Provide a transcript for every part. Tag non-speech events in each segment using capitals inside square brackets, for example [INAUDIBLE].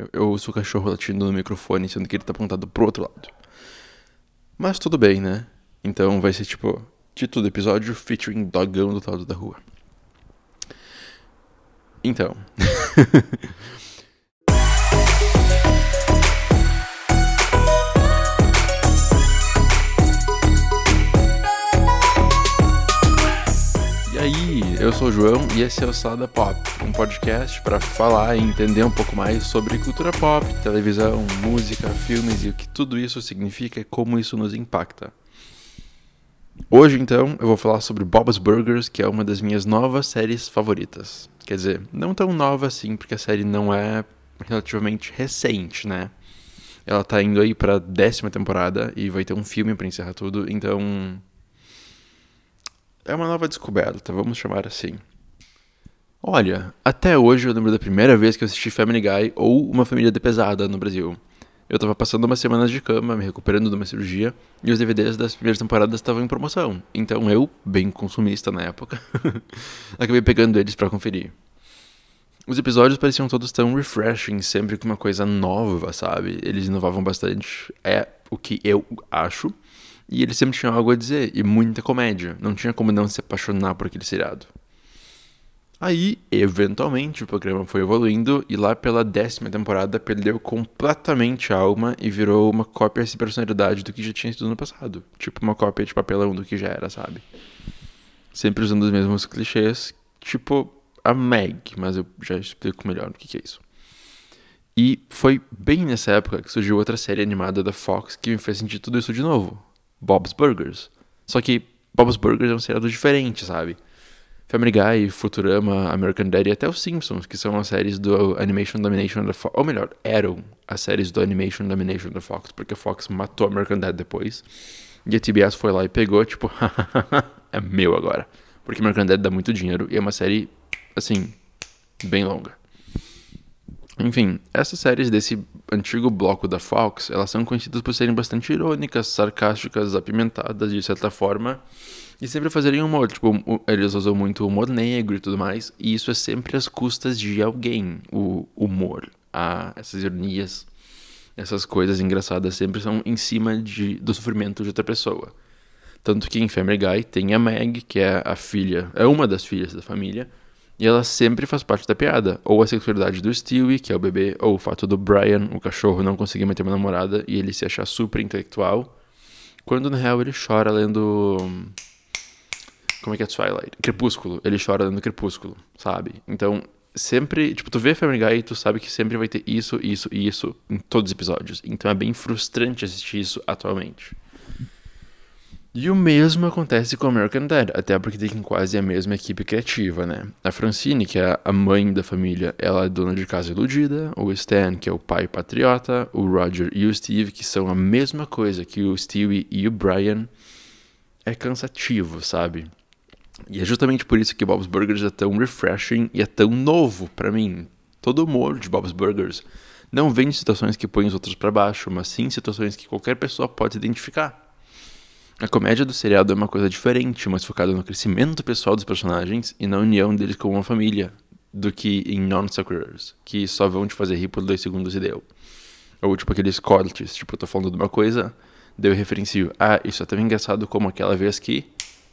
Eu, eu ouço o cachorro latindo no microfone, sendo que ele tá apontado pro outro lado. Mas tudo bem, né? Então vai ser tipo título do episódio featuring dogão do outro lado da rua. Então. [LAUGHS] o João e esse é o Salada Pop, um podcast para falar e entender um pouco mais sobre cultura pop, televisão, música, filmes e o que tudo isso significa e como isso nos impacta. Hoje, então, eu vou falar sobre Bob's Burgers, que é uma das minhas novas séries favoritas. Quer dizer, não tão nova assim, porque a série não é relativamente recente, né? Ela tá indo aí pra décima temporada e vai ter um filme pra encerrar tudo, então. É uma nova descoberta, vamos chamar assim. Olha, até hoje eu lembro da primeira vez que eu assisti Family Guy ou Uma Família de Pesada no Brasil. Eu tava passando umas semanas de cama, me recuperando de uma cirurgia, e os DVDs das primeiras temporadas estavam em promoção. Então eu, bem consumista na época, [LAUGHS] acabei pegando eles para conferir. Os episódios pareciam todos tão refreshing, sempre com uma coisa nova, sabe? Eles inovavam bastante, é o que eu acho. E eles sempre tinham algo a dizer, e muita comédia. Não tinha como não se apaixonar por aquele seriado. Aí, eventualmente, o programa foi evoluindo e lá pela décima temporada perdeu completamente a alma e virou uma cópia sem personalidade do que já tinha sido no passado. Tipo uma cópia de papelão do que já era, sabe? Sempre usando os mesmos clichês, tipo a Meg, mas eu já explico melhor o que é isso. E foi bem nessa época que surgiu outra série animada da Fox que me fez sentir tudo isso de novo. Bob's Burgers. Só que Bob's Burgers é um seriado diferente, sabe? Family Guy, Futurama, American Dad e até os Simpsons, que são as séries do Animation Domination da Fox. Ou melhor, eram as séries do Animation Domination da Fox, porque a Fox matou American Dad depois. E a TBS foi lá e pegou, tipo, [LAUGHS] é meu agora. Porque American Dad dá muito dinheiro e é uma série, assim, bem longa. Enfim, essas séries desse antigo bloco da Fox, elas são conhecidas por serem bastante irônicas, sarcásticas, apimentadas de certa forma, e sempre fazerem humor, tipo, eles usam muito humor negro e tudo mais, e isso é sempre às custas de alguém, o humor, a, essas ironias, essas coisas engraçadas sempre são em cima de, do sofrimento de outra pessoa. Tanto que em Family Guy tem a Meg, que é a filha, é uma das filhas da família, e ela sempre faz parte da piada. Ou a sexualidade do Stewie, que é o bebê, ou o fato do Brian, o cachorro, não conseguir manter uma namorada e ele se achar super intelectual. Quando na real ele chora lendo. Como é que é Twilight? Crepúsculo. Ele chora lendo Crepúsculo, sabe? Então, sempre. Tipo, tu vê Family Guy e tu sabe que sempre vai ter isso, isso e isso em todos os episódios. Então é bem frustrante assistir isso atualmente. E o mesmo acontece com American Dad, até porque tem quase a mesma equipe criativa, né? A Francine, que é a mãe da família, ela é dona de casa iludida, o Stan, que é o pai patriota, o Roger e o Steve, que são a mesma coisa que o Stewie e o Brian, é cansativo, sabe? E é justamente por isso que Bob's Burgers é tão refreshing e é tão novo para mim. Todo humor de Bob's Burgers não vem de situações que põem os outros para baixo, mas sim situações que qualquer pessoa pode identificar. A comédia do seriado é uma coisa diferente, mais focada no crescimento pessoal dos personagens e na união deles como uma família, do que em non-sequiturs, que só vão te fazer rir por dois segundos e deu. Ou tipo aqueles cortes, tipo, eu tô falando de uma coisa, daí eu referencio, ah, isso é tão engraçado como aquela vez que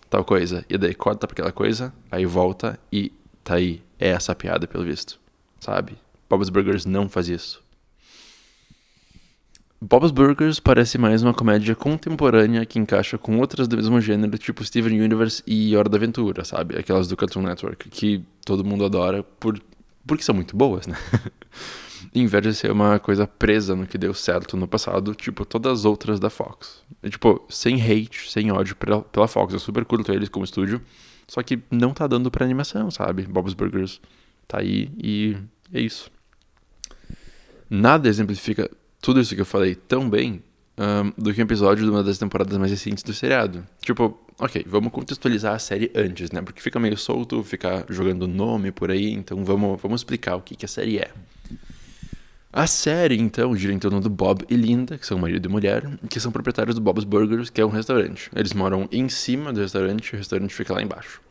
tal coisa, e daí corta pra aquela coisa, aí volta e tá aí, é essa piada pelo visto, sabe? Bob's Burgers não faz isso. Bob's Burgers parece mais uma comédia contemporânea que encaixa com outras do mesmo gênero, tipo Steven Universe e Hora da Aventura, sabe? Aquelas do Cartoon Network, que todo mundo adora por... porque são muito boas, né? [LAUGHS] em vez de ser uma coisa presa no que deu certo no passado, tipo todas as outras da Fox. E, tipo, sem hate, sem ódio pela Fox. Eu super curto eles como estúdio, só que não tá dando pra animação, sabe? Bob's Burgers tá aí e é isso. Nada exemplifica tudo isso que eu falei tão bem um, do que um episódio de uma das temporadas mais recentes do seriado. Tipo, ok, vamos contextualizar a série antes, né? Porque fica meio solto ficar jogando nome por aí, então vamos, vamos explicar o que, que a série é. A série, então, gira em torno do Bob e Linda, que são marido e mulher, que são proprietários do Bob's Burgers, que é um restaurante. Eles moram em cima do restaurante e o restaurante fica lá embaixo.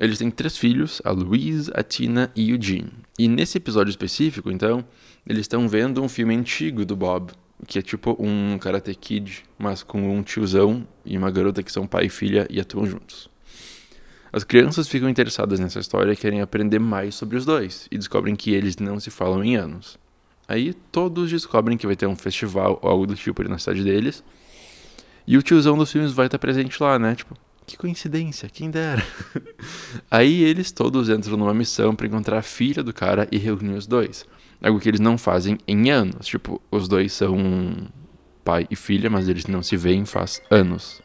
Eles têm três filhos, a Louise, a Tina e o Jean. E nesse episódio específico, então, eles estão vendo um filme antigo do Bob, que é tipo um Karate Kid, mas com um tiozão e uma garota que são pai e filha e atuam juntos. As crianças ficam interessadas nessa história e querem aprender mais sobre os dois, e descobrem que eles não se falam em anos. Aí todos descobrem que vai ter um festival ou algo do tipo ali na cidade deles, e o tiozão dos filmes vai estar presente lá, né? Tipo, que coincidência, quem dera. [LAUGHS] Aí eles todos entram numa missão para encontrar a filha do cara e reunir os dois. Algo que eles não fazem em anos. Tipo, os dois são pai e filha, mas eles não se veem faz anos.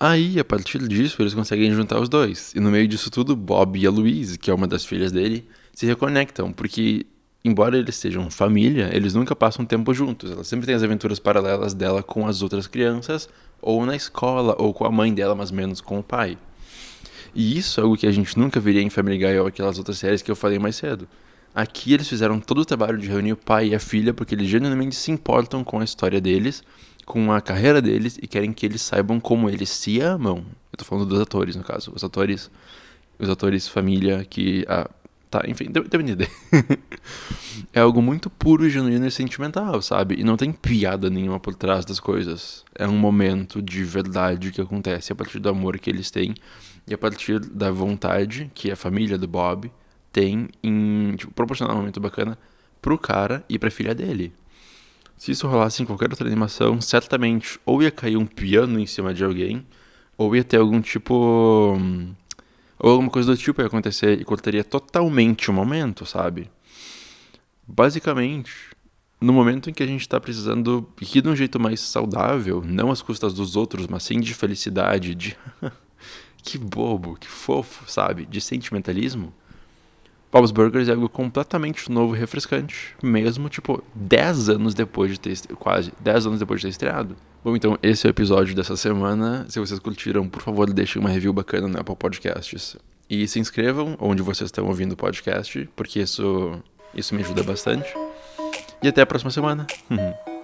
Aí, a partir disso, eles conseguem juntar os dois. E no meio disso tudo, Bob e a Louise, que é uma das filhas dele, se reconectam, porque, embora eles sejam família, eles nunca passam tempo juntos. Ela sempre tem as aventuras paralelas dela com as outras crianças, ou na escola, ou com a mãe dela, mas menos com o pai. E isso é algo que a gente nunca veria em Family Guy ou aquelas outras séries que eu falei mais cedo. Aqui eles fizeram todo o trabalho de reunir o pai e a filha porque eles genuinamente se importam com a história deles com a carreira deles e querem que eles saibam como eles se amam. Eu tô falando dos atores, no caso. Os atores. Os atores família que. Ah, tá, enfim, deu, deu entender. [LAUGHS] é algo muito puro, genuíno e sentimental, sabe? E não tem piada nenhuma por trás das coisas. É um momento de verdade que acontece a partir do amor que eles têm e a partir da vontade que a família do Bob tem em tipo, proporcionar um momento bacana pro cara e pra filha dele. Se isso rolasse em qualquer outra animação, certamente ou ia cair um piano em cima de alguém, ou ia ter algum tipo. Ou alguma coisa do tipo ia acontecer e cortaria totalmente o momento, sabe? Basicamente, no momento em que a gente está precisando rir de um jeito mais saudável, não às custas dos outros, mas sim de felicidade, de. [LAUGHS] que bobo, que fofo, sabe? De sentimentalismo Bob's Burgers é algo completamente novo e refrescante, mesmo, tipo, 10 anos depois de ter, quase 10 anos depois de ter estreado. Bom, então esse é o episódio dessa semana. Se vocês curtiram, por favor, deixem uma review bacana no Apple Podcasts. E se inscrevam onde vocês estão ouvindo o podcast, porque isso, isso me ajuda bastante. E até a próxima semana. [LAUGHS]